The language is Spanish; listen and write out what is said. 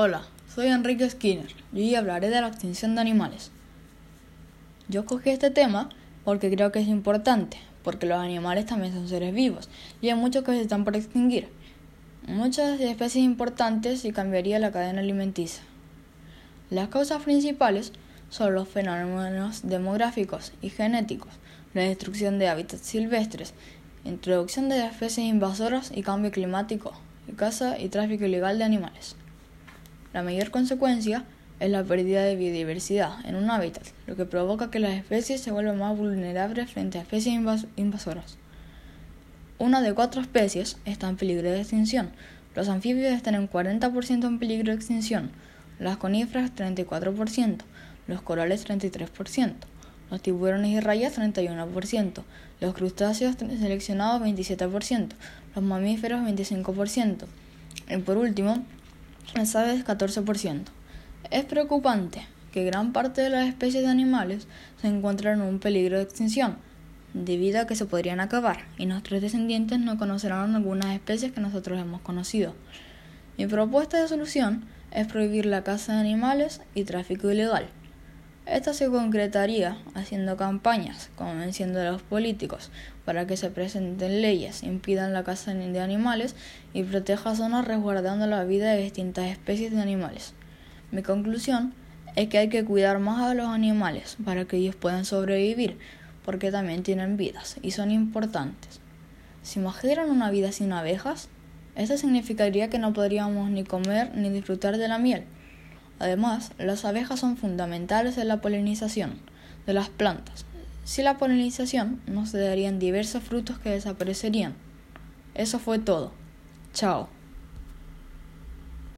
Hola, soy Enrique Skinner y hoy hablaré de la extinción de animales. Yo escogí este tema porque creo que es importante, porque los animales también son seres vivos y hay muchos que se están por extinguir. Muchas especies importantes y cambiaría la cadena alimenticia. Las causas principales son los fenómenos demográficos y genéticos, la destrucción de hábitats silvestres, introducción de especies invasoras y cambio climático, caza y tráfico ilegal de animales. La mayor consecuencia es la pérdida de biodiversidad en un hábitat, lo que provoca que las especies se vuelvan más vulnerables frente a especies invasoras. Una de cuatro especies está en peligro de extinción. Los anfibios están en 40% en peligro de extinción, las coníferas 34%, los corales 33%, los tiburones y rayas 31%, los crustáceos seleccionados 27%, los mamíferos 25%, y por último, las aves 14%. Es preocupante que gran parte de las especies de animales se encuentran en un peligro de extinción, debido a que se podrían acabar, y nuestros descendientes no conocerán algunas especies que nosotros hemos conocido. Mi propuesta de solución es prohibir la caza de animales y tráfico ilegal. Esto se concretaría haciendo campañas, convenciendo a los políticos para que se presenten leyes, impidan la caza de animales y proteja zonas resguardando la vida de distintas especies de animales. Mi conclusión es que hay que cuidar más a los animales para que ellos puedan sobrevivir, porque también tienen vidas y son importantes. ¿Se imaginan una vida sin abejas? Esto significaría que no podríamos ni comer ni disfrutar de la miel. Además, las abejas son fundamentales en la polinización de las plantas. Sin la polinización, no se darían diversos frutos que desaparecerían. Eso fue todo. Chao.